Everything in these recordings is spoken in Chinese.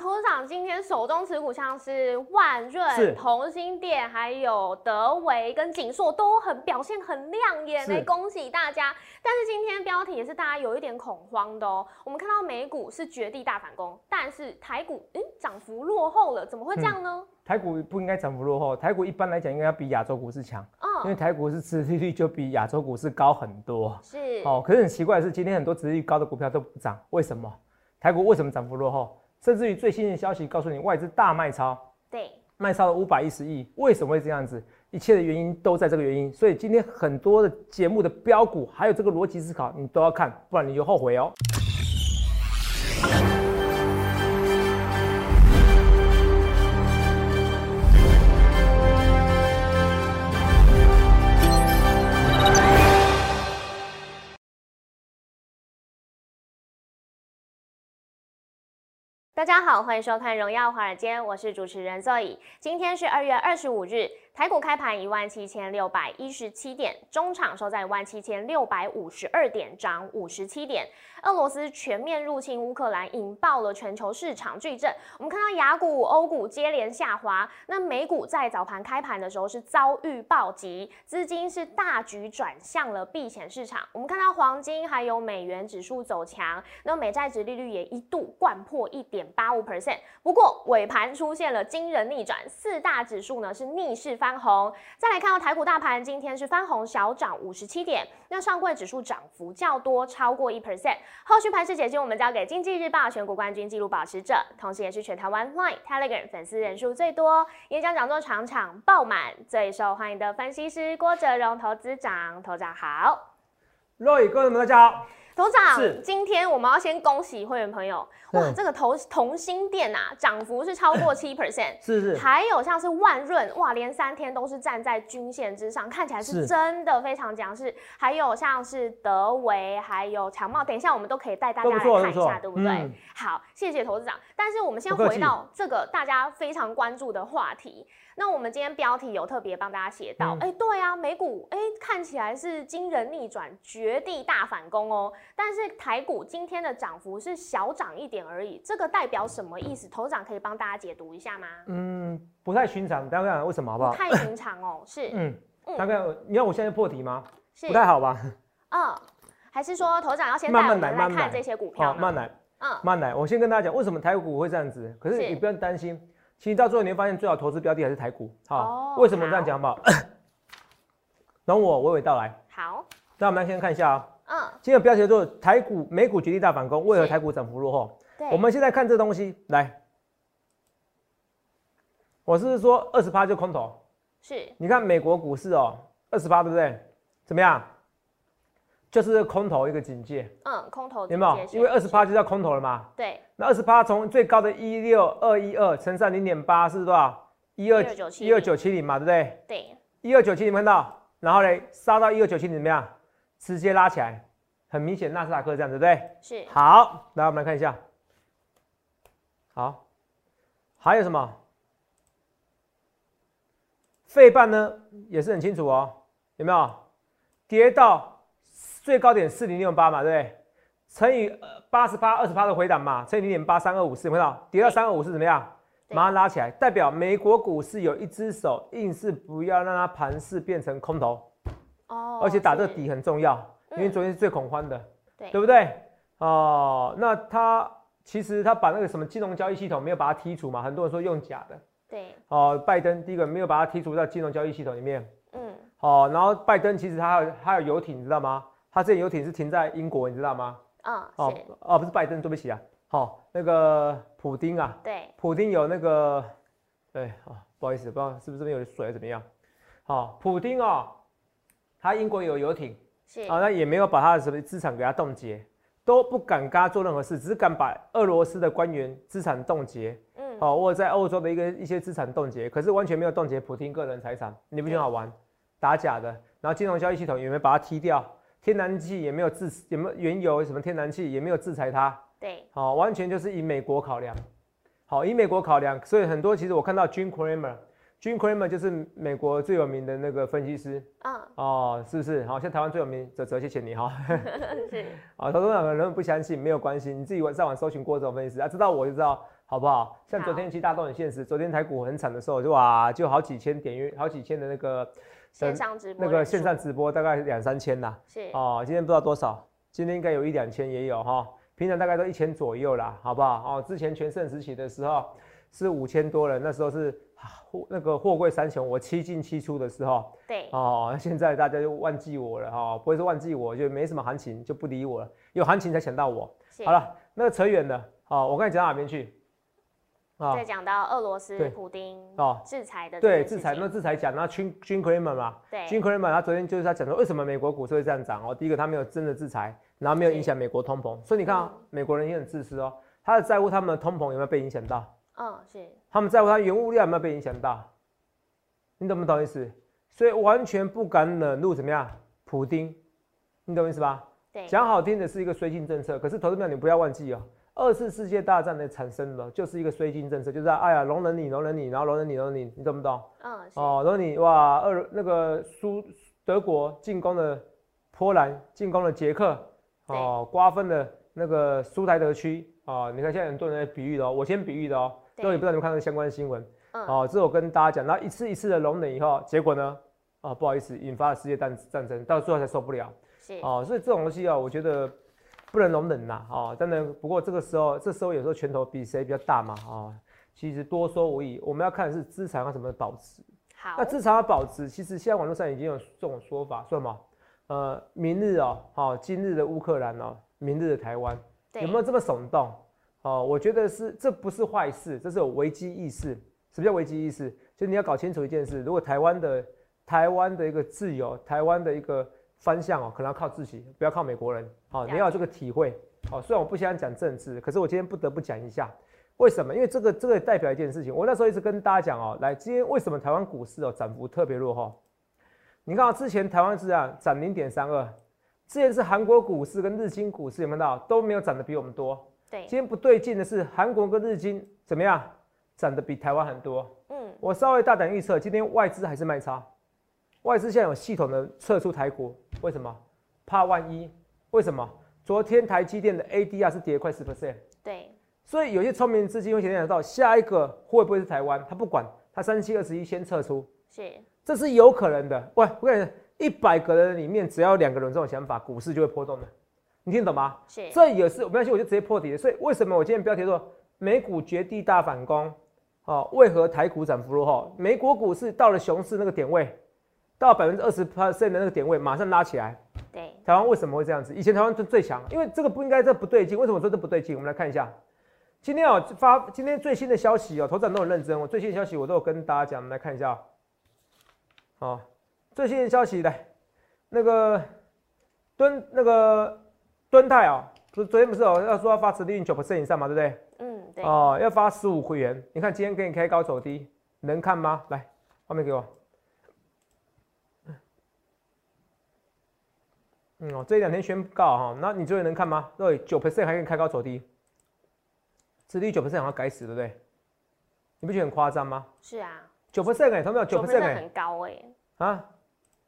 投资长今天手中持股像是万润、同心店，还有德维跟锦硕都很表现很亮眼，来恭喜大家。但是今天标题也是大家有一点恐慌的哦。我们看到美股是绝地大反攻，但是台股嗯涨幅落后了，怎么会这样呢？台股不应该涨幅落后，台股一般来讲应该要比亚洲股市强，因为台股是殖利率就比亚洲股市高很多。是哦，可是很奇怪的是，今天很多殖利率高的股票都不涨，为什么？台股为什么涨幅落后？甚至于最新的消息告诉你，外资大卖超，对，卖超了五百一十亿，为什么会这样子？一切的原因都在这个原因。所以今天很多的节目的标股，还有这个逻辑思考，你都要看，不然你就后悔哦。大家好，欢迎收看《荣耀华尔街》，我是主持人 Zoe。今天是二月二十五日。台股开盘一万七千六百一十七点，中场收在一万七千六百五十二点，涨五十七点。俄罗斯全面入侵乌克兰，引爆了全球市场巨震。我们看到雅股、欧股接连下滑，那美股在早盘开盘的时候是遭遇暴击，资金是大举转向了避险市场。我们看到黄金还有美元指数走强，那美债值利率也一度灌破一点八五 percent。不过尾盘出现了惊人逆转，四大指数呢是逆势翻。红，再来看到台股大盘，今天是翻红小涨五十七点，那上柜指数涨幅较多，超过一 percent。后续盘势解析，我们交给经济日报选股冠军纪录保持者，同时也是全台湾 Line Telegram 粉丝人数最多，演讲讲座场场爆满，最受欢迎的分析师郭哲荣投资长，投长好，Roy 各位大家好。头长，今天我们要先恭喜会员朋友，哇，这个同同心店啊，涨幅是超过 七 percent，是是，还有像是万润，哇，连三天都是站在均线之上，看起来是真的非常强势。还有像是德维，还有强茂，等一下我们都可以带大家来看一下，对不对？好，谢谢投资长。但是我们先回到这个大家非常关注的话题。那我们今天标题有特别帮大家写到，哎，对啊，美股哎看起来是惊人逆转，绝地大反攻哦。但是台股今天的涨幅是小涨一点而已，这个代表什么意思？头长可以帮大家解读一下吗？嗯，不太寻常，大概为什么好不好？太寻常哦，是。嗯，大概你要我现在破题吗？是，不太好吧？嗯，还是说头长要先带我们来看这些股票？慢来，嗯，慢来。我先跟大家讲，为什么台股会这样子？可是你不用担心。其实到最后你会发现，最好投资标的还是台股。好，为什么这样讲吧？等 我娓娓道来。好，那我们来先看一下啊。嗯。今天标题叫做“台股美股绝地大反攻”，为何台股涨幅落后？对。我们现在看这东西，来，我是说二十趴就空头。是。你看美国股市哦，二十趴对不对？怎么样？就是空头一个警戒，嗯，空头有没有？因为二十趴就叫空头了嘛。对。那二十趴从最高的一六二一二乘上零点八是多少？一二九七一二九七零嘛，对不对？对。一二九七零看到，然后嘞杀到一二九七零怎么样？直接拉起来，很明显纳斯达克这样，对不对？是。好，来我们来看一下。好，还有什么？费半呢也是很清楚哦，有没有？跌到。最高点四零六八嘛，对不对？乘以八十八二十八的回档嘛，乘以零点八三二五四，有没有？跌到三二五四怎么样？马上拉起来，代表美国股市有一只手硬是不要让它盘势变成空头哦，而且打这个底很重要，因为昨天是最恐慌的，对对不对？哦，那他其实他把那个什么金融交易系统没有把它剔除嘛？很多人说用假的，对哦，拜登第一个没有把它剔除到金融交易系统里面，嗯，哦，然后拜登其实他有他有游艇，你知道吗？他这游艇是停在英国，你知道吗？嗯，哦，哦，不是拜登，对不起啊。好，那个普丁啊，对，普丁有那个，对，啊，不好意思，不知道是不是这边有水怎么样？好，普丁哦，他英国有游艇，是啊，那也没有把他的什么资产给他冻结，都不敢跟他做任何事，只是敢把俄罗斯的官员资产冻结，嗯，好，或者在欧洲的一个一些资产冻结，可是完全没有冻结普丁个人财产，你不觉得好玩？打假的，然后金融交易系统有没有把他踢掉？天然气也没有制，也没有原油什么天然气也没有制裁它，对，好，完全就是以美国考量，好，以美国考量，所以很多其实我看到 Jim Cramer，Jim Cramer 就是美国最有名的那个分析师，嗯，哦，是不是？好，像台湾最有名，泽泽，谢谢你哈，是，啊，投资者可能不相信，没有关系，你自己上网搜寻郭总分析师啊，知道我就知道，好不好？像昨天其实大家都很现实，昨天台股很惨的时候，就哇，就好几千点阅，好几千的那个线上直播那个线上直播，大概两三千呐。是哦，今天不知道多少，今天应该有一两千也有哈，平常大概都一千左右啦，好不好？哦，之前全盛时期的时候是五千多人，那时候是啊那个货柜三雄，我七进七出的时候对哦，现在大家就忘记我了哈、哦，不会说忘记我，就没什么行情就不理我了，有行情才想到我。好了，那个扯远了，哦，我刚才讲到哪边去？啊、再讲到俄罗斯对普丁哦制裁的这对，制裁那制裁讲那 Jim Jim Cramer 嘛对，Jim Cramer 他昨天就是他讲说为什么美国股市会这样涨哦，第一个他没有真的制裁，然后没有影响美国通膨，所以你看、啊嗯。美国人也很自私哦，他的在乎他们的通膨有没有被影响到，嗯是。他们在乎他原物料有没有被影响到，你懂不懂意思？所以完全不敢惹怒怎么样，普丁，你懂意思吧？对。讲好听的是一个绥靖政策，可是投资票你不要忘记哦，二次世界大战的产生了就是一个绥靖政策，就是哎呀容忍你，容忍你，然后容忍你，容忍你，你懂不懂？嗯哦，容忍你哇，二那个苏德国进攻了波兰，进攻了捷克，哦，瓜分了那个苏台德区，哦，你看现在很多人在比喻的哦，我先比喻的哦，对。各位不知道你们看到相关的新闻，嗯。哦，这我跟大家讲，然后一次一次的容忍以后，结果呢，啊，不好意思，引发了世界战战争，到最后才受不了，是。哦，所以这种东西啊，我觉得不能容忍呐，哦，当然，不过这个时候，这时候有时候拳头比谁比较大嘛，哦，其实多说无益，我们要看的是资产要怎么保值。好那资产要保值，其实现在网络上已经有这种说法，说什么？呃，明日哦，好、今日的乌克兰哦，明日的台湾，对有没有这么耸动？哦，我觉得是，这不是坏事，这是有危机意识。什么叫危机意识？就你要搞清楚一件事，如果台湾的台湾的一个自由，台湾的一个方向哦，可能要靠自己，不要靠美国人。好、你要有这个体会。好、虽然我不喜欢讲政治，可是我今天不得不讲一下。为什么？因为这个这个代表一件事情。我那时候一直跟大家讲哦，来，今天为什么台湾股市哦涨幅特别落后？你看啊，之前台湾是啊涨零点三二，之前是韩国股市跟日经股市有没有到都没有涨得比我们多。对今天不对劲的是韩国跟日经怎么样涨得比台湾很多？嗯我稍微大胆预测，今天外资还是卖差，外资现在有系统的撤出台股，为什么？怕万一？为什么？昨天台积电的 ADR 是跌快十 percent。对所以有些聪明资金会想到下一个会不会是台湾？他不管，他三七二十一先撤出，是这是有可能的。喂，我跟你讲，一百个人里面只要有两个人有这种想法，股市就会波动的。你听懂吗？是这也是没关系，我就直接破底了。所以为什么我今天标题说美股绝地大反攻？哦，为何台股涨幅落后？美国股市到了熊市那个点位，到百分之二十 percent 的那个点位，马上拉起来。对台湾为什么会这样子？以前台湾最最强，因为这个不应该，这不对劲。为什么说这不对劲？我们来看一下，今天哦发今天最新的消息哦，头长都很认真，我最新的消息我都有跟大家讲，我们来看一下哦。哦，最新的消息来，那个敦那个敦泰哦，昨昨天不是哦要说要发殖利率九 percent 以上嘛，对不对？嗯对哦，要发十五块元。你看今天给你开高走低，能看吗？来，画面给我。嗯哦，这两天宣告哈，那你觉得能看吗？对，九 percent 还可以开高走低，殖利率九 percent 好像该死，对不对？你不觉得很夸张吗？是啊，九 percent 哎，同没有？九 percent 哎很高哎，啊，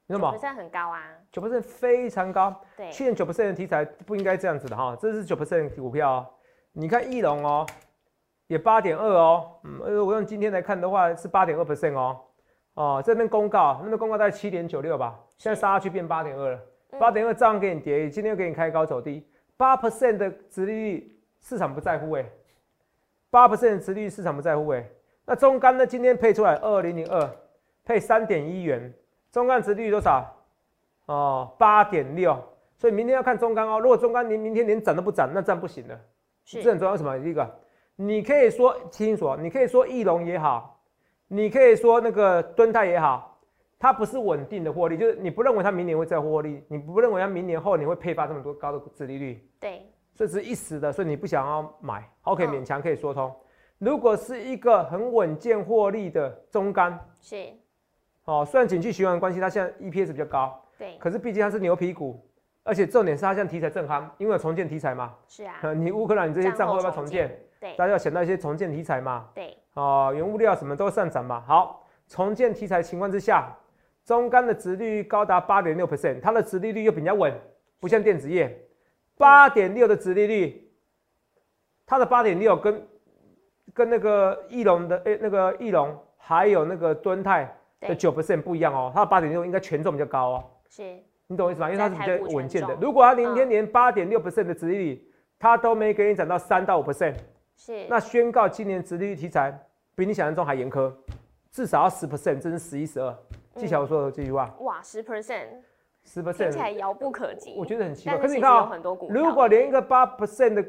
你九知道吗？percent 很高啊，九 percent 非常高，对去年九 percent 的题材不应该这样子的哈，这是九 percent 股票哦。你看翼龙哦，也八点二哦，嗯，呃我用今天来看的话是八点二 percent 哦，哦这边公告，那边公告大概七点九六吧，现在杀下去变八点二了，嗯八点二照样给你跌，今天又给你开高走低，八 percent 的殖利率市场不在乎哎、八 percent 的殖利率市场不在乎哎、那中钢呢今天配出来二零零二，配三点一元，中钢殖利率多少？哦，八点六，所以明天要看中钢哦。如果中钢连明天连涨都不涨，那这样不行的。这是很重要。为什么？第一个，你可以说清楚哦，你可以说翼龙也好，你可以说那个敦泰也好，它不是稳定的获利，就是你不认为它明年会再获利，你不认为它明年后年会配发这么多高的殖利率，对所以只是一时的，所以你不想要买，OK，嗯勉强可以说通。如果是一个很稳健获利的中干，是，哦，虽然景气循环关系，它现在 EPS 比较高，对可是毕竟它是牛皮股，而且重点是它现在题材正夯，因为有重建题材嘛。是啊，呃你乌克兰你这些战后账户要不要重重建？对大家要想到一些重建题材嘛。对哦，原物料什么都上涨嘛。好，重建题材情况之下，中钢的殖利率高达八点六 percent，它的殖利率又比较稳，不像电子业，八点六的殖利率，它的八点六跟跟那个翼龙的诶、那个翼龙还有那个敦泰的，九 percent 不一样哦，它的八点六应该权重比较高哦，是。你懂我意思吗？因为它是比较稳健的。如果它明天嗯连八点六 percent 的殖利率，它都没给你涨到三到五 percent，是，那宣告今年殖利率题材比你想象中还严苛，至少要十 percent，甚至十一十二。记起来我说的这句话，哇，十 percent，十听起来 percent，遥不可及。我觉得很奇怪。可是你看啊、如果连一个八 percent 的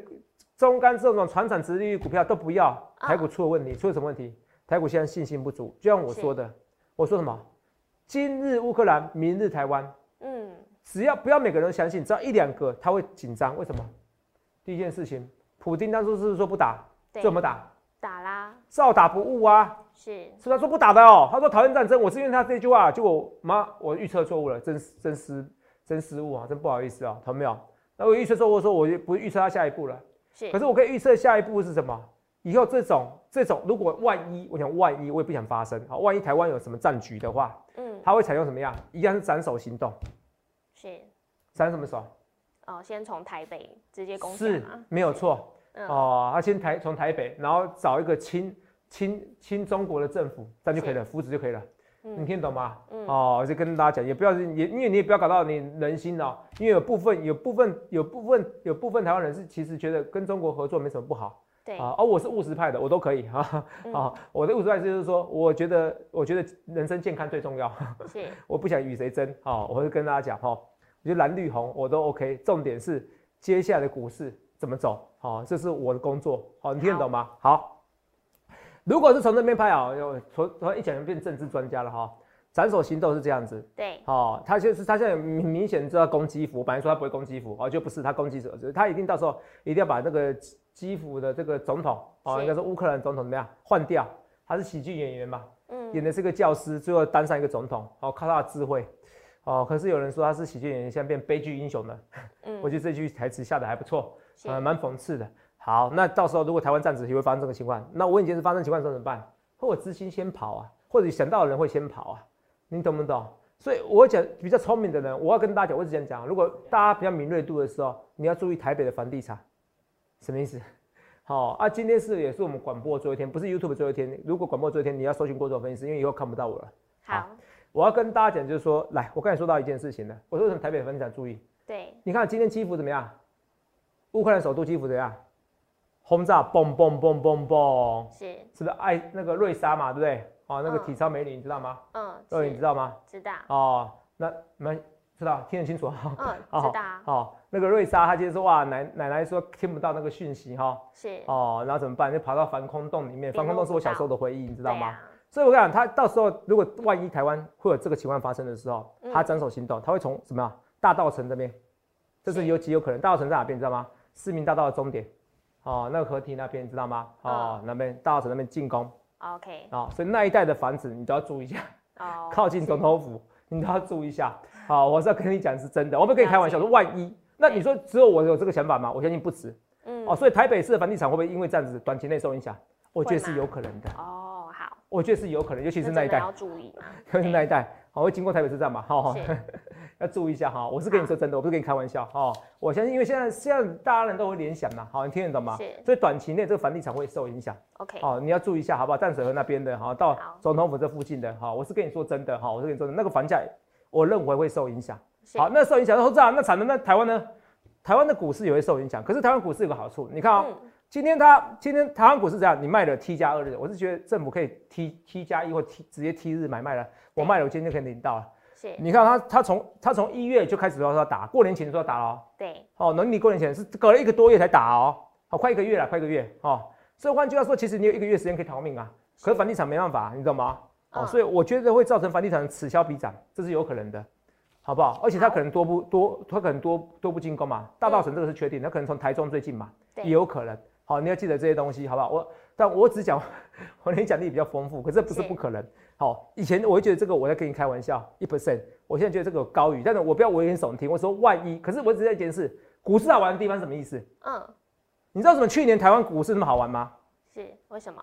中干这种传产值利率股票都不要，啊台股出了问题，出了什么问题？台股现在信心不足，就像我说的，我说什么？今日乌克兰，明日台湾，嗯，只要不要每个人都相信，只要一两个他会紧张，为什么？第一件事情，普京当初是说不打，对，怎么打？打啦？照打不误啊！是是他说不打的哦，他说讨厌战争，我是因为他这句话，结果妈我预测错误了，真真失真失误啊，真不好意思啊，同没有？那我预测错误，说我就不预测他下一步了。是，可是我可以预测下一步是什么？以后这种这种，如果万一，我想万一我也不想发生啊，万一台湾有什么战局的话，嗯，他会采用什么样？一样是斩首行动，是斩什么手？哦，先从台北直接攻是嘛，没有错嗯，哦。他先台从台北，然后找一个亲亲亲中国的政府，这样就可以了，扶持就可以了。你嗯听懂吗？嗯。哦，就跟大家讲，也不要也因为你也不要搞到你人心哦，因为有部分有部分有部分有部分台湾人是其实觉得跟中国合作没什么不好。对，啊，而、我是务实派的，我都可以哈嗯。啊，我的务实派就是说，我觉得我觉得人生健康最重要，是。我不想与谁争啊，我会跟大家讲哈，我觉得蓝绿红我都 OK，重点是接下来的股市怎么走，好、这是我的工作，好、你听得懂吗？好。如果是从这边拍啊，有从从一讲就变政治专家了哈。斩首行动是这样子，对，哦，他就是他现在明明显知道攻基辅，本来说他不会攻基辅，哦，就不是他攻击者，他一定到时候一定要把那个基基辅的这个总统，哦，是应该说乌克兰总统怎么样换掉？他是喜剧演员嘛，嗯，演的是个教师，最后当上一个总统，哦，靠他的智慧，哦，可是有人说他是喜剧演员，现在变悲剧英雄了，嗯我觉得这句台词下的还不错，是呃，蛮讽刺的。好，那到时候如果台湾站子也会发生这个情况，那我已经是发生情况的时候怎么办？或者资金先跑啊，或者想到的人会先跑啊，你懂不懂？所以我讲比较聪明的人，我要跟大家讲，我只想讲，如果大家比较敏锐度的时候，你要注意台北的房地产，什么意思？好、啊，今天是也是我们广播最后一天，不是 YouTube 最后一天。如果广播最后一天，你要搜寻郭总分析师，因为以后看不到我了。好，我要跟大家讲，就是说，来，我刚才说到一件事情了，我说为什么台北的房地产注意？对，你看今天基辅怎么样？乌克兰首都基辅怎么样？轰炸，嘣嘣嘣嘣嘣，是，是不是爱那个瑞莎嘛，对不对？哦，那个嗯体操美女，你知道吗？嗯，各位你知，道吗？知道，哦，那你们知道，听得清楚哈。嗯，哦知道啊，哦，那个瑞莎她今天说哇，奶奶奶说听不到那个讯息哈。是，哦，然后怎么办？就跑到防空洞里面，防空洞是我小时候的回忆，你知道吗？所以我跟你讲，他到时候如果万一台湾会有这个情况发生的时候，嗯他斩首行动，他会从什么样大道城这边，这是是有极有可能。大道城在哪边？你知道吗？市民大道的终点，哦，那个河堤那边，你知道吗？哦，嗯。那边大道城那边进攻，OK，哦、所以那一带的房子你都要注意一下，哦，靠近总统府你都要注意一下。好，我是要跟你讲是真的，我不会跟你开玩笑，说万一，那你说只有我有这个想法吗？我相信不止。嗯，哦，所以台北市的房地产会不会因为这样子短期内受影响？我觉得是有可能的，哦，好，我觉得是有可能，尤其是那一带。要注意嘛，就 是那一带，好，会经过台北车站嘛，好，是 要注意一下哈。我是跟你说真的，我不是跟你开玩笑哈。我相信，因为现在现在大家人都会联想嘛，好，你听得懂吗？所以短期内这个房地产会受影响，OK，哦，你要注意一下，好不好？淡水河那边的，哈，到总统府这附近的，哈，我是跟你说真的，哈，我是跟你说的，那个房价，我认为会受影响。好，那受影响，那这样，那产能，那台湾呢？台湾的股市也会受影响，可是台湾股市有个好处，你看啊、嗯，今天它今天台湾股市这样，你卖了 T 加二日，我是觉得政府可以 T T 加一或 T 直接 T 日买卖了，我卖了，我今天就可以领到了。是，你看他他从他从一月就开始说要打，过年前说要打了哦，对，哦，农历过年前是隔了一个多月才打哦，好快一个月了，快一个月哦。所以换句话说，其实你有一个月时间可以逃命啊，可是房地产没办法，你懂吗？哦，嗯所以我觉得会造成房地产此消彼长，这是有可能的，好不好？而且他可能多不多，他可能多多不进攻嘛。大稻城这个是确定，它可能从台中最近嘛，也有可能。好，你要记得这些东西，好不好？我但我只讲 我的讲力比较丰富，可是这不是是不可能。好，以前我会觉得这个我在跟你开玩笑，一 percent，我现在觉得这个有高于，但是我不要危言耸听，我说万一，可是我只在一件事，股市好玩的地方是什么意思？嗯，你知道什么去年台湾股市那么好玩吗？是为什么？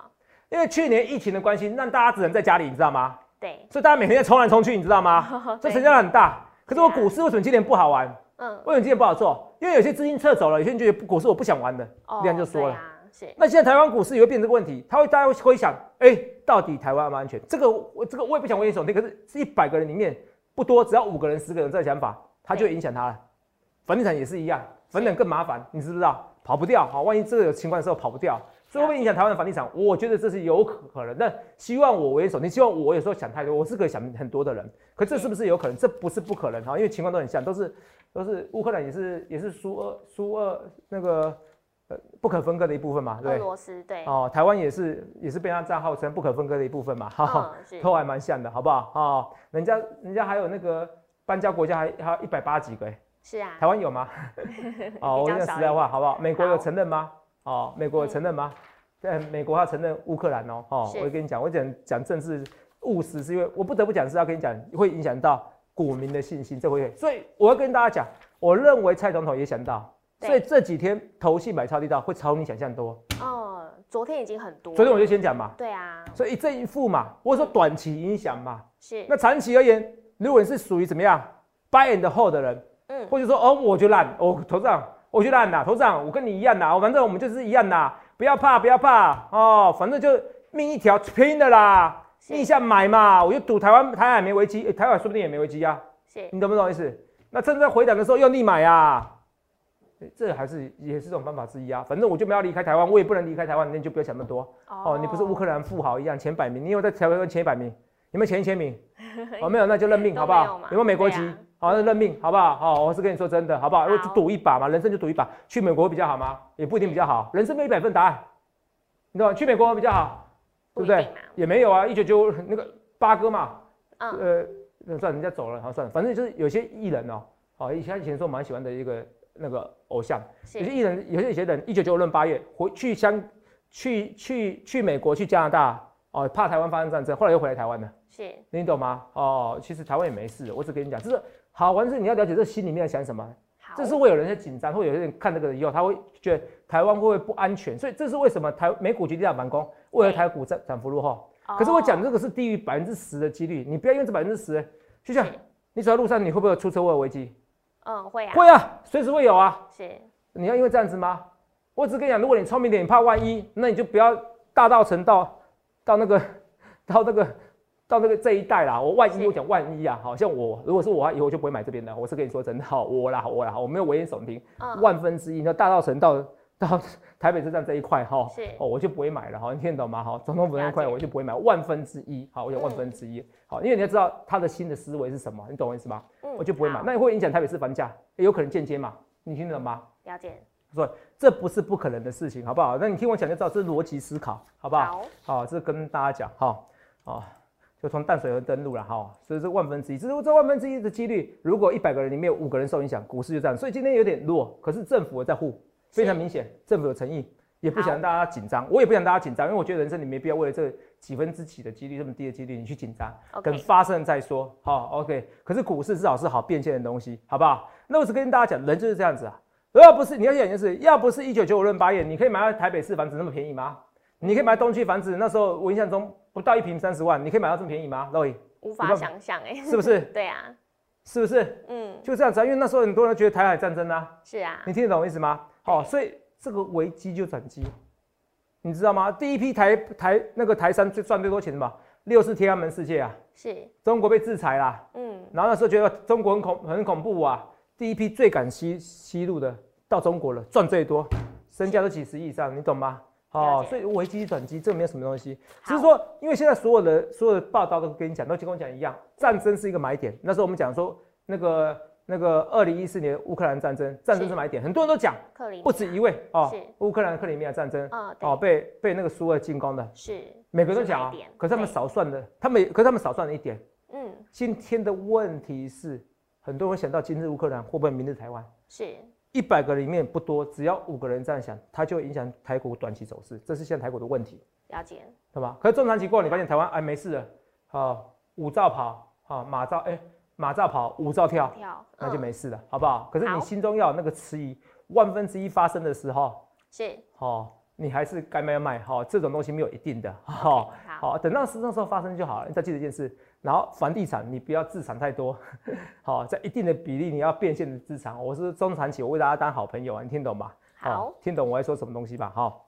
因为去年疫情的关系，让大家只能在家里，你知道吗？对，所以大家每天在冲来冲去，你知道吗？这成交量很大。可是我股市为什么今年不好玩？嗯，为什么今年不好做？因为有些资金撤走了，有些人觉得股市我不想玩了，哦样就说了。啊是那现在台湾股市也会变这个问题，他会大家会想，哎、到底台湾安不安全？这个我这个我也不想危言耸听，可是一百个人里面不多，只要五个人、十个人这个想法，他就影响他了。房地产也是一样，房地产更麻烦，你知不知道？跑不掉，好，万一这个有情况的时候跑不掉，所以会影响台湾的房地产？我觉得这是有可能。但希望我为首，你，希望我有时候想太多，我是个想很多的人，可这是不是有可能？这不是不可能哈，因为情况都很像，都是都是乌克兰也是也是苏俄苏俄那个呃不可分割的一部分嘛，对？俄罗斯对，哦，台湾也是也是被他这样号称不可分割的一部分嘛，哈、哈，嗯是都还蛮像的，好不好？哦，人家人家还有那个搬家国家还还有一百八几个、欸，是啊台，湾有吗？哦，我讲实在话，好不好？美国有好承认吗？哦，美国有承认吗？在，美国要承认乌克兰哦。哦，是我跟你讲，我讲讲政治务实，是因为我不得不讲是要跟你讲，会影响到股民的信心，这会。所以我要跟大家讲，我认为蔡总统也想到，对所以这几天投信买超力道会超你想象多。哦，昨天已经很多，昨天我就先讲嘛，对啊，所以一正一负嘛，或者说短期影响嘛。是。那长期而言，如果你是属于怎么样 buy and hold 的人，嗯。或者说哦，我就烂，哦，头长，我就烂啦，头长，我跟你一样啦，反正我们就是一样啦，不要怕，不要怕哦，反正就命一条拼的啦，是。逆向买嘛，我就赌台湾台海没危机，诶台湾说不定也没危机啊，是。你懂不懂意思？那趁在回档的时候要逆买啊。诶这还是也是这种方法之一啊，反正我就没有离开台湾，我也不能离开台湾，那你就不要想那么多。哦，你不是乌克兰富豪一样前百名，你有在台湾前一百名，有没有前一千名？哦，没有，那就认命，好不好有没有美国籍？好，那认命，好不好？好，我是跟你说真的，好不好？好我就赌一把嘛，人生就赌一把。去美国比较好吗？也不一定比较好，人生没有一百份答案，你懂吗？去美国比较好，对不对？也没有啊，一九九那个八哥嘛，嗯，呃，那算了人家走了，好算了，反正就是有些艺人哦，好，以前以前说我蛮喜欢的一个那个偶像，有些是艺人，有些有些人，一九九六年八月回去香，去去去美国，去加拿大，哦，怕台湾发生战争，后来又回来台湾了，是。你懂吗？哦，其实台湾也没事，我只跟你讲，就是好玩是你要了解这心里面在想什么，好，这是会有人在紧张，会有人看这个以后，他会觉得台湾会不会不安全，所以这是为什么台美股决定要反攻，为了台股涨涨幅落后。可是我讲哦这个是低于百分之十的几率，你不要因为这百分之十，就像你走在路上，你会不会有出车祸的危机？嗯会啊，会啊，随时会有啊。是你要因为这样子吗？我只跟你讲，如果你聪明点，你怕万一，那你就不要大道成到到那个 到那个到那个这一带啦。我万一是我讲万一啊，好像我如果是我，以后就不会买这边的。我是跟你说真的，好我啦我啦，我没有危言耸听，嗯万分之一，那大道成到到台北车站这一块哈，哦我就不会买了哈，你听得懂吗？哈，总统府那一块我就不会买，万分之一，好，我有万分之一，好，因为你要知道他的新的思维是什么，你懂我意思吗？嗯我就不会买，好那会影响台北市房价，也有可能间接嘛，你听得懂吗？了解，所以这不是不可能的事情，好不好？那你听我讲就知道，这是逻辑思考，好不好？好，好，这跟大家讲哈，哦，就从淡水河登陆了哈，所以这万分之一，只是这万分之一的几率，如果一百个人里面有五个人受影响，股市就这样。所以今天有点弱，可是政府在护，非常明显，政府有诚意，也不想让大家紧张，我也不想大家紧张，因为我觉得人生你没必要为了这几分之几的几率这么低的几率你去紧张，等发生再说。好，OK。可是股市至少是好变现的东西，好不好？那我只跟大家讲，人就是这样子啊。要不是你要想就是，要不是一九九五论八月，你可以买到台北市房子那么便宜吗？你可以买东区房子，那时候我印象中不到一平三十万，你可以买到这么便宜吗 o y 无法想象哎，是不是？对啊，是不是？嗯，就这样子啊，因为那时候很多人觉得台海战争啊，是啊你，听得懂我意思吗？好、对所以这个危机就转机，你知道吗？第一批台台那个台商最赚最多钱的嘛，六是天安门事件啊，是，中国被制裁啦，嗯，然后那时候觉得中国很恐很恐怖啊，第一批最敢吸吸入的到中国了，赚最多，身价都几十亿以上，你懂吗？了哦，所以危机转机这没有什么东西，只是说，因为现在所有的所有的报道都跟你讲，都跟我讲一样，战争是一个买点。那时候我们讲说，那个那个二零一四年乌克兰战争，战争是买点，很多人都讲，不止一位哦是，乌克兰克里米亚战争嗯，哦，被被那个苏俄进攻的，是，每个人都讲啊可是他们少算的，他们可是他们少算了一点。嗯，今天的问题是，很多人想到今日乌克兰会不会明日台湾？是，一百个里面不多，只要五个人这样想，它就会影响台股短期走势，这是现在台股的问题，了解，对吧？可是中长期过后，你发现台湾哎没事了，好五兆跑，好马兆哎马兆跑，五兆跳，跳，那就嗯没事了，好不好？可是你心中要有那个迟疑，万分之一发生的时候，是，哦，你还是该卖要卖，好、这种东西没有一定的，好、OK，好，好，等到那时候发生就好了。你再记得一件事，然后房地产你不要资产太多，好，在一定的比例你要变现的资产。我是中长期，我为大家当好朋友啊，你听懂吗？好，听懂我在说什么东西吧？好，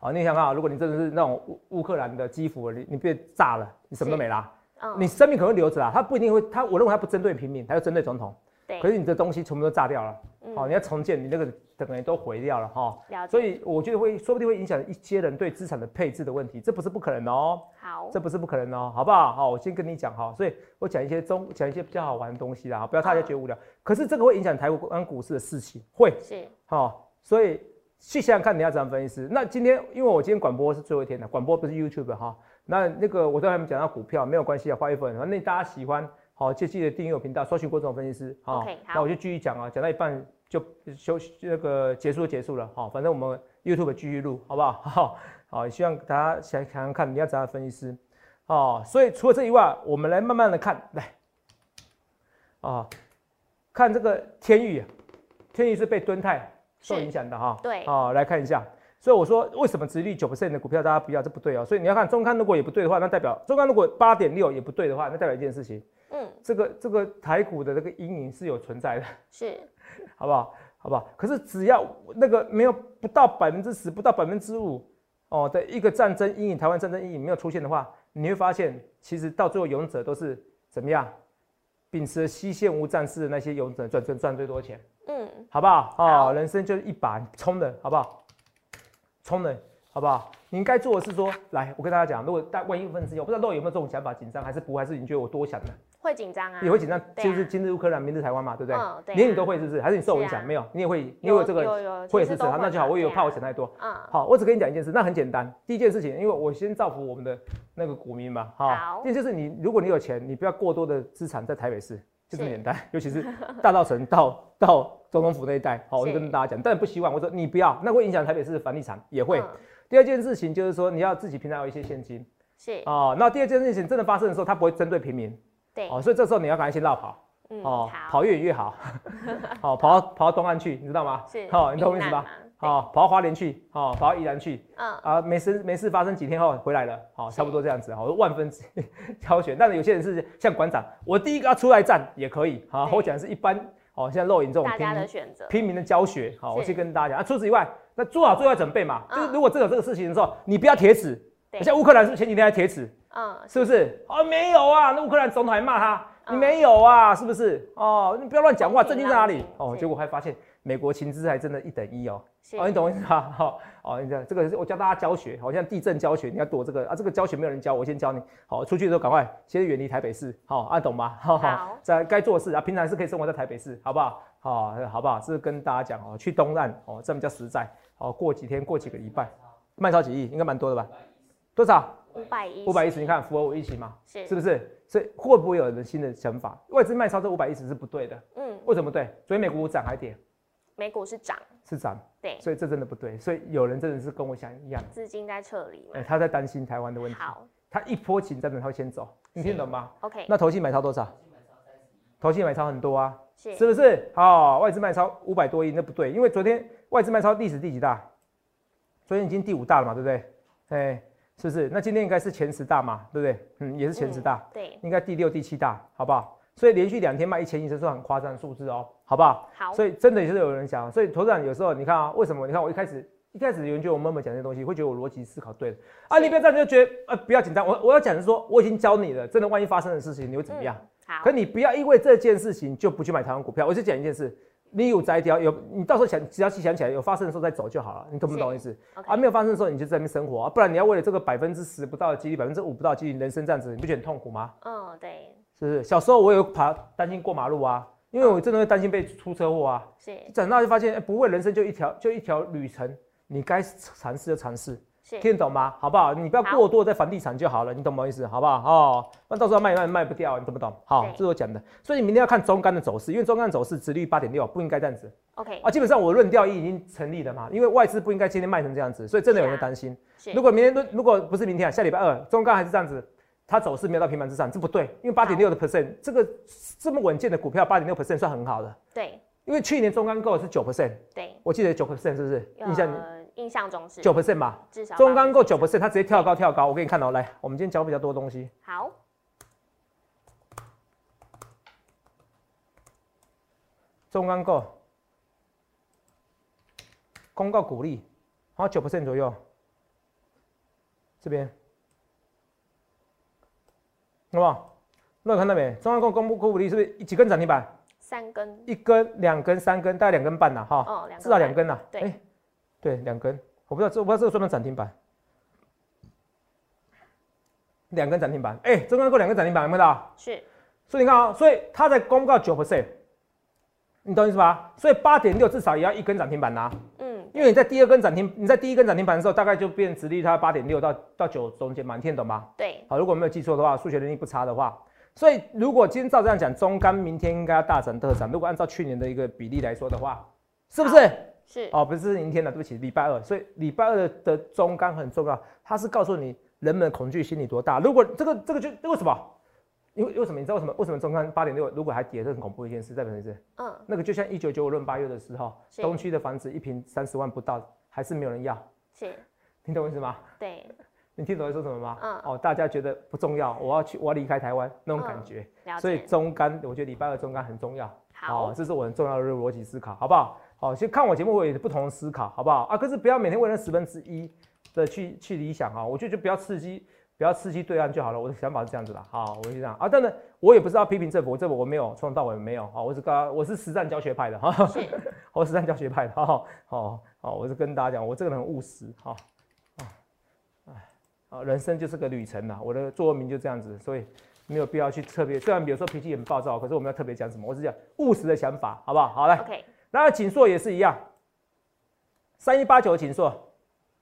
哦，你想看啊，如果你真的是那种乌乌克兰的基辅，你你被炸了，你什么都没啦，嗯，你生命可能会留着啊，他不一定会，他我认为他不针对平民，他要针对总统。对，可是你的东西全部都炸掉了，嗯哦，你要重建，你那个等于都毁掉了哈。了解，所以我觉得会，说不定会影响一些人对资产的配置的问题，这不是不可能哦，好，这不是不可能哦，好不好？好，我先跟你讲哈，所以我讲一些中，讲一些比较好玩的东西啦，不要大家觉得无聊。可是这个会影响台湾股市的事情，会，是，好，所以去想想看你要怎样分析。那今天因为我今天广播是最后一天的，广播不是 YouTube 哈，那那个我都还没讲到股票，没有关系啊，花一分，反正大家喜欢。好，就记得订阅我频道，搜寻郭总分析师。好，那我就继续讲啊，讲到一半就休那个结束就结束了。好，反正我们 YouTube 继续录，好不好？好，好，希望大家想想想看你要怎样分析师。哦，所以除了这以外，我们来慢慢的看，来，啊，看这个天域，天域是被敦泰受影响的哈。对。哦，来看一下。所以我说，为什么殖率九 percent 的股票大家不要？这不对哦。所以你要看中刊，如果也不对的话，那代表中刊如果八点六也不对的话，那代表一件事情。嗯。这个这个台股的这个阴影是有存在的。是。好不好？好不好？可是只要那个没有不到百分之十，不到百分之五哦的一个战争阴影，台湾战争阴影没有出现的话，你会发现，其实到最后勇者都是怎么样？秉持西线无战事的那些勇者赚赚赚最多钱。嗯。好不好？哦，人生就是一把冲的，好不好？冲了，好不好？你该做的是说，来，我跟大家讲，如果大万一分之一，我不知道豆有没有这种想法，紧张还是不，还是你觉得我多想的？会紧张啊，也会紧张，就是今日乌克兰，明日台湾嘛，对不对？嗯，对。连你都会是不是？还是你受影响？没有，你也会，你有这个会是是，好，那就好。我以为怕我想太多。嗯。好，我只跟你讲一件事，那很简单。第一件事情，因为我先造福我们的那个股民嘛，好。第二就是你，如果你有钱，你不要过多的资产在台北市，就这么简单。尤其是大稻城到到总统府那一带，好，我就跟大家讲，但不希望我说你不要，那会影响台北市的房地产，也会。第二件事情就是说，你要自己平常有一些现金。是。哦，那第二件事情真的发生的时候，它不会针对平民。对，哦，所以这时候你要赶快先绕跑，哦，跑越远越好，好跑到跑到东岸去，你知道吗？是，好，你懂我意思吧？好，跑到花莲去，好，跑到宜兰去，嗯，啊，没事没事发生几天后回来了，好，差不多这样子，好，万分之 挑选，但是有些人是像馆长，我第一个要出来站也可以，好，我讲的是一般，哦，像露营这种大家的选择，拼命的教学，好，我去跟大家讲，啊，除此以外，那做好最坏准备嘛，就是如果真有这个事情的时候，你不要铁齿，像乌克兰是不是前几天还铁齿？嗯，是不是？哦，没有啊，那乌克兰总统还骂他，你没有啊，是不是？哦，你不要乱讲话，证据在哪里？哦，结果还发现美国情资还真的一等一哦。哦，你懂我意思吧？好，哦，你讲这个是我教大家教学，好像地震教学，你要躲这个啊，这个教学没有人教，我先教你。好，出去的时候赶快先远离台北市，好，啊，懂吗？好，在该做事啊，平常是可以生活在台北市，好不好？好，好不好？是跟大家讲哦，去东岸哦，这比较实在。哦，过几天，过几个礼拜，卖超几亿，应该蛮多的吧？多少？五百亿，五百亿十，你看符合我预期吗？是，是不是？所以会不会有人新的想法？外资卖超这五百亿十是不对的。嗯，为什么对？所以美股涨还跌？美股是涨，是涨。对，所以这真的不对。所以有人真的是跟我想一样，资金在撤离。哎，他在担心台湾的问题。好，他一波紧张的他会先走，你听懂吗？OK。那投信买超多少？投信买超很多啊，是是不是？好，外资卖超五百多亿，那不对，因为昨天外资卖超历史第几大？昨天已经第五大了嘛，对不对？哎。是不是？那今天应该是前十大嘛，对不对？嗯，也是前十大，对，应该第六、第七大，好不好？所以连续两天卖一千亿，这是很夸张的数字哦，好不好？好。所以真的也是有人想，所以投资人有时候你看啊，为什么？你看我一开始一开始有人觉得我默默讲这些东西，会觉得我逻辑思考对了啊，你不要这样就觉得呃不要紧张，我我要讲的是说我已经教你了，真的万一发生的事情你会怎么样？好。可你不要因为这件事情就不去买台湾股票，我就讲一件事。你有摘掉有，你到时候想只要去想起来有发生的时候再走就好了，你懂不懂意思？啊，没有发生的时候你就在那边生活啊，不然你要为了这个百分之十不到的几率，百分之五不到几率，人生这样子，你不觉得很痛苦吗？嗯，对，是不是？小时候我有怕担心过马路啊，因为我真的会担心被出车祸啊。是。长大就发现，哎，不会，人生就一条就一条旅程，你该尝试就尝试。听得懂吗？好不好？你不要过多在房地产就好了，你懂我意思？好不好？哦，那到时候卖卖卖不掉，你懂不懂？好，这是我讲的。所以你明天要看中干的走势，因为中干走势值率八点六，不应该这样子。OK 啊，基本上我论调已经成立了嘛，因为外资不应该今天卖成这样子，所以真的有人担心。如果明天都如果不是明天啊，下礼拜二中干还是这样子，它走势没有到平板之上，这不对。因为八点六的 percent，这个这么稳健的股票，八点六 percent 算很好的。对。因为去年中钢构是九 percent。对。我记得九 percent 是不是？印象。印象中是九 percent 吧，至少中钢构九 percent，它直接跳高跳高。我给你看哦，来，我们今天教比较多东西。好，中钢构公告鼓励，好九 percent 左右，这边，好不好？那有看到没？中央公公布股利是不是几根涨停板？三根，一根、两根、三根，大概两根半呐，哈，至少两根呐。对哎，对，两根。我不知道这我不知道这个算不算涨停板？两根涨停板，哎，中央够两根涨停板，有没有到？是所以你看啊、所以它在公告九 percent，你懂意思吧？所以八点六至少也要一根涨停板拿，嗯，因为你在第二根涨停，你在第一根涨停板的时候，大概就变直立它八点六到到九中间嘛，你听得懂吗？对，好，如果没有记错的话，数学能力不差的话，所以如果今天照这样讲，中钢明天应该要大涨特涨。如果按照去年的一个比例来说的话，是不是？是哦，不是明天了，对不起，礼拜二。所以礼拜二的的中钢很重要，它是告诉你人们的恐惧心理多大。如果这个这个就为什么？因为为什么？你知道为什么？为什么中钢八点六如果还跌，是很恐怖的一件事，代表什么意思？嗯，那个就像一九九五论八月的时候，是东区的房子一平三十万不到，还是没有人要，是，听懂我意思吗？对，你听懂我在说什么吗？嗯哦，大家觉得不重要，我要去，我要离开台湾那种感嗯觉。了所以，中干，我觉得礼拜二中干很重要。好哦，这是我很重要的逻辑思考，好不好？好，其实看我节目我也不同的思考，好不好？啊，可是不要每天为了十分之一的去去理想啊，我觉得就不要刺激，不要刺激对岸就好了。我的想法是这样子的，好，我就这样啊。当然，我也不是要批评政府，这个我没有从头到尾没有啊，我是刚我是实战教学派的哈，我是实战教学派的，哈 好好，我是跟大家讲，我这个人很务实，哈啊人生就是个旅程呐，我的座右铭就这样子，所以。没有必要去特别，虽然有时候脾气很暴躁，可是我们要特别讲什么？我是讲务实的想法，好不好？好来，OK，那锦硕也是一样，三一八九锦硕，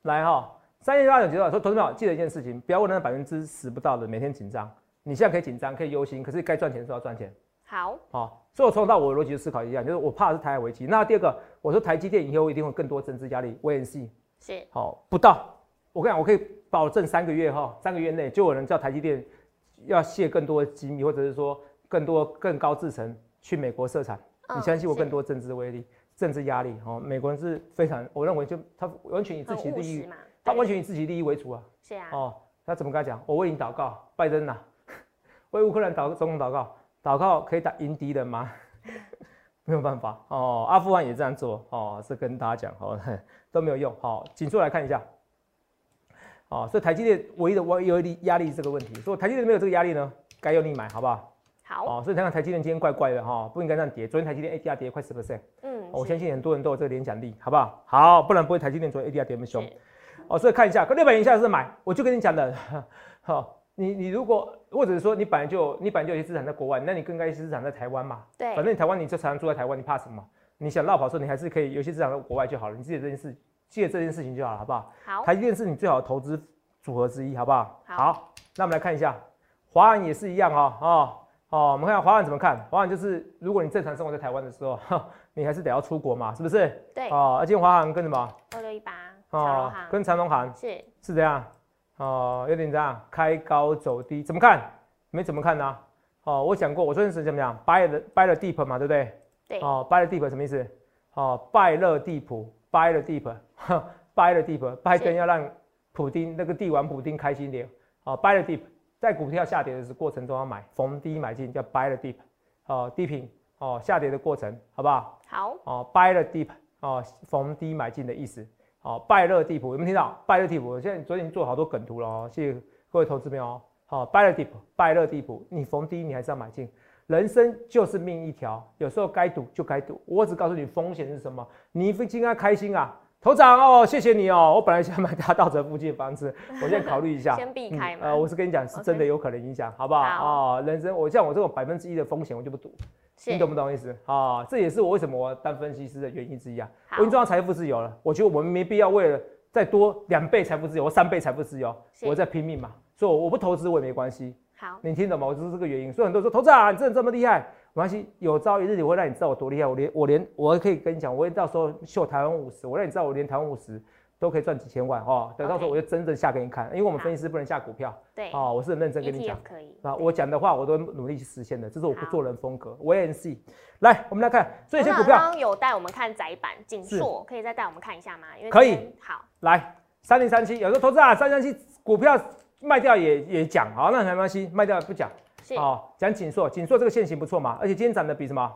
来哈，三月八九锦硕，说投资者记得一件事情，不要问那百分之十不到的每天紧张，你现在可以紧张，可以忧心，可是该赚钱的时候要赚钱，好，好，所以我从头到我的逻辑思考一样，就是我怕的是台海危机。那第二个，我说台积电以后一定会更多政治压力是，好，不到，我跟你讲，我可以保证三个月哈，三个月内就有人叫台积电要卸更多的机密，或者是说更多更高制程去美国设厂。你嗯相信我，更多政治威力、政治压力哦。美国人是非常，我认为就他完全以自己利益他完全以自己利益为主啊。是啊，哦，他怎么跟他讲？我为你祷告，拜登呐、为乌克兰祷总统祷告，祷告可以打赢敌人吗？没有办法哦，阿富汗也这样做哦，是跟大家讲哦，都没有用。好、紧缩来看一下，哦，所以台积电唯一的唯一压力是这个问题，所以台积电没有这个压力呢，该用力买，好不好？好，哦，所以看看台积电今天怪怪的哈、不应该这样跌。昨天台积电 ADR 跌快十 percent，嗯，我相信很多人都有这个联想力，好不好？好，不然不会台积电昨天 ADR 跌那么凶。是哦，所以看一下，六百元以下是买，我就跟你讲的，好、你你如果或者是说你本来就你本来就有些资产在国外，那你更该一些资产在台湾嘛，对，反正你台湾你就常常住在台湾，你怕什么？你想绕跑的时候，你还是可以有些资产在国外就好了，你记得这件事，记得这件事情就好了，好不好？好，台积电是你最好的投资组合之一，好不好？好那我们来看一下，华安也是一样哦，哦哦，我们看华安怎么看？华安就是如果你正常生活在台湾的时候，你还是得要出国嘛，是不是？对，哦，而且华航跟什么？二六一八，哦，跟长隆行是是这样，哦，有点这样，开高走低，怎么看？没怎么看呢、哦，我讲过，我昨天是怎么样？buy the buy the deep 嘛，对不对？对，哦，buy the deep 什么意思？哦，拜勒地普，buy the deep，buy the deep，拜登要让普丁那个帝王普丁开心点。哦，buy the deep，在股票下跌的过程中要买，逢低买进叫 buy the deep，哦，低频，哦，下跌的过程，好不好？好，哦，buy the deep，哦，逢低买进的意思。哦，拜勒地普有没有听到？拜勒地普，我现在昨天做好多梗图了哦，谢谢各位投资朋友哦。好、拜勒地普，拜勒地普，你逢低你还是要买进。人生就是命一条，有时候该赌就该赌。我只告诉你风险是什么，你应该开心啊。头长哦，谢谢你哦，我本来想买大道泽附近的房子，我现在考虑一下，先避开嘛呃，我是跟你讲，是真的有可能影响，好不好？好哦，人生我像我这种百分之一的风险，我就不赌。是你懂不懂意思？啊、这也是我为什么我当分析师的原因之一啊。我已经赚到财富自由了，我觉得我们没必要为了再多两倍财富自由或三倍财富自由，我在拼命嘛。所以我不投资我也没关系，好，你听懂吗？我就是这个原因。所以很多人说投资啊，你真的这么厉害，没关系，有朝一日我会让你知道我多厉害。我连我连我可以跟你讲，我会到时候秀台湾五十，我让你知道我连台湾五十都可以赚几千万哦。等到时候我就真正下给你看，因为我们分析师不能下股票对哦，我是很认真跟你讲。可以，啊，我讲的话我都努力去实现的，这是我好做人风格。我也 see。来，我们来看，所以董事长先股票刚刚有带我们看窄板锦是硕，可以再带我们看一下吗？因为可以好，来三零三七，有时候投资啊，三三七股票卖掉也也讲，好，那没关系，卖掉不讲，是，哦，讲锦硕，锦硕这个线型不错嘛，而且今天涨的比什么？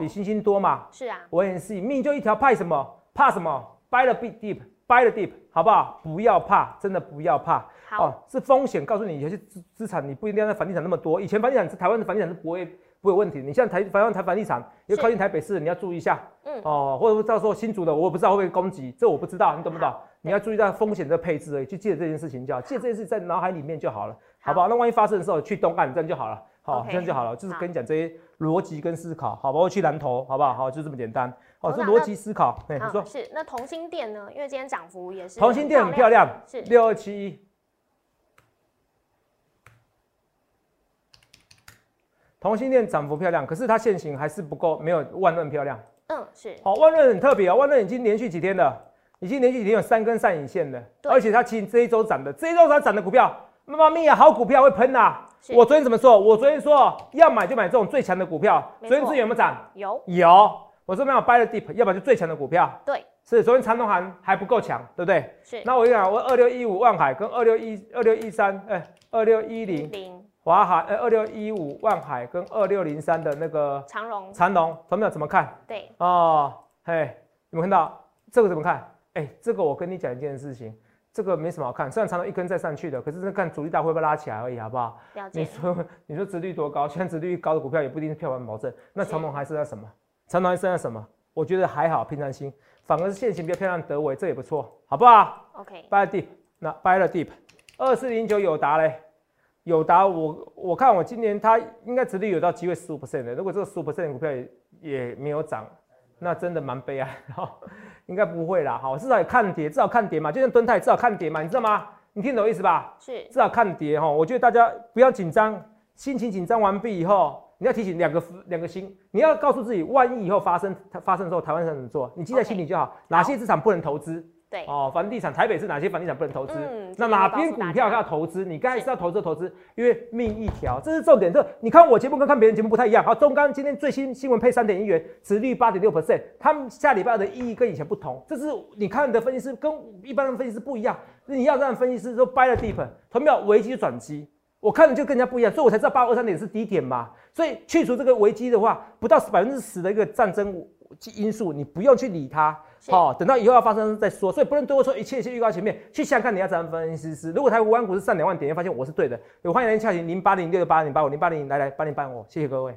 比嗯，星星多嘛。是啊，我也 see，命就一条，怕什么？怕什么？Buy the big deep，buy the deep，好不好？不要怕，真的不要怕。哦，是风险告诉你有些资资产你不一定要在房地产那么多，以前房地产是台湾的房地产是不会不会有问题，你像台台湾台房地产，因为靠近台北市，你要注意一下，嗯。哦，或者到时候新竹的我也不知道会不会攻击，这我不知道，你懂不懂？你要注意到风险的配置而已，就记得这件事情就好，记得这件事在脑海里面就好了，好好不好？那万一发生的时候去东岸，这样就好了，好这样就好了，就是跟你讲这些逻辑跟思考，好，包括去南投，好不好？好，就这么简单，哦，是逻辑思考，哎，你好说是那同心店呢？因为今天涨幅也是同心店很漂亮，是六二七一。同心店涨幅漂亮，可是它现行还是不够，没有万润漂亮。嗯是好、万润很特别哦，万润已经连续几天了，已经连续几天有三根上影线了，而且它其实这一周涨的，这一周它涨的股票，妈妈咪呀，好股票会喷呐、是我昨天怎么说？我昨天说要买就买这种最强的股票，昨天资源有没有涨？有有，我说没有 buy the dip，要不然就最强的股票。对是昨天长隆行还不够强，对不对？是那我跟你讲，我二六一五万海跟二六一二六一三，哎，二六一零零华海，呃，二六一五万海跟二六零三的那个长隆长隆，同没有怎么看？对哦，嘿，有没有看到这个怎么看？哎，这个我跟你讲一件事情，这个没什么好看，虽然长隆一根再上去的，可是是看主力大会不会拉起来而已，好不好？你说 你说值率多高？现在值率高的股票也不一定是票房保证。那是长隆还是在什么？长隆还是在什么？我觉得还好，平常心，反而是现行比较漂亮的德维，这也不错，好不好？OK buy deep，那 buy the deep，二四零九友达嘞，友达我我看我今年它应该殖利率有到机会十五 percent 的，如果这个十五 percent 股票也也没有涨，那真的蛮悲哀应该不会啦，好，至少也看跌，至少看跌嘛，就像敦泰至少看跌嘛，你知道吗？你听懂我意思吧？是至少看跌哈，我觉得大家不要紧张，心情紧张完毕以后，你要提醒两个两个心，你要告诉自己，万一以后发生它发生之后，台湾怎么做？你记在心里就好，哪些资产不能投资？对哦，房地产台北是哪些房地产不能投资？嗯那哪边股票要投资？你刚才是要投资就投资，因为命一条，这是重点。这你看我节目跟看别人节目不太一样。好，中钢今天最新新闻配三点一元，殖率八点六 percent，他们下礼拜的意义跟以前不同。这是你看的分析师跟一般的分析师不一样。你要让分析师说 buy the deep，同没有危机转机？我看的就跟人家不一样，所以我才知道八二三点是低点嘛。所以去除这个危机的话，不到百分之十的一个战争因素，你不用去理它。是好、等到以后要发生再说，所以不能对我说一切一切预告前面，去想想看你要怎样分析师。如果台股湾股是上两万点，你发现我是对的。有欢迎来洽询零八零六六八零八五零八零来来八零八五，谢谢各位。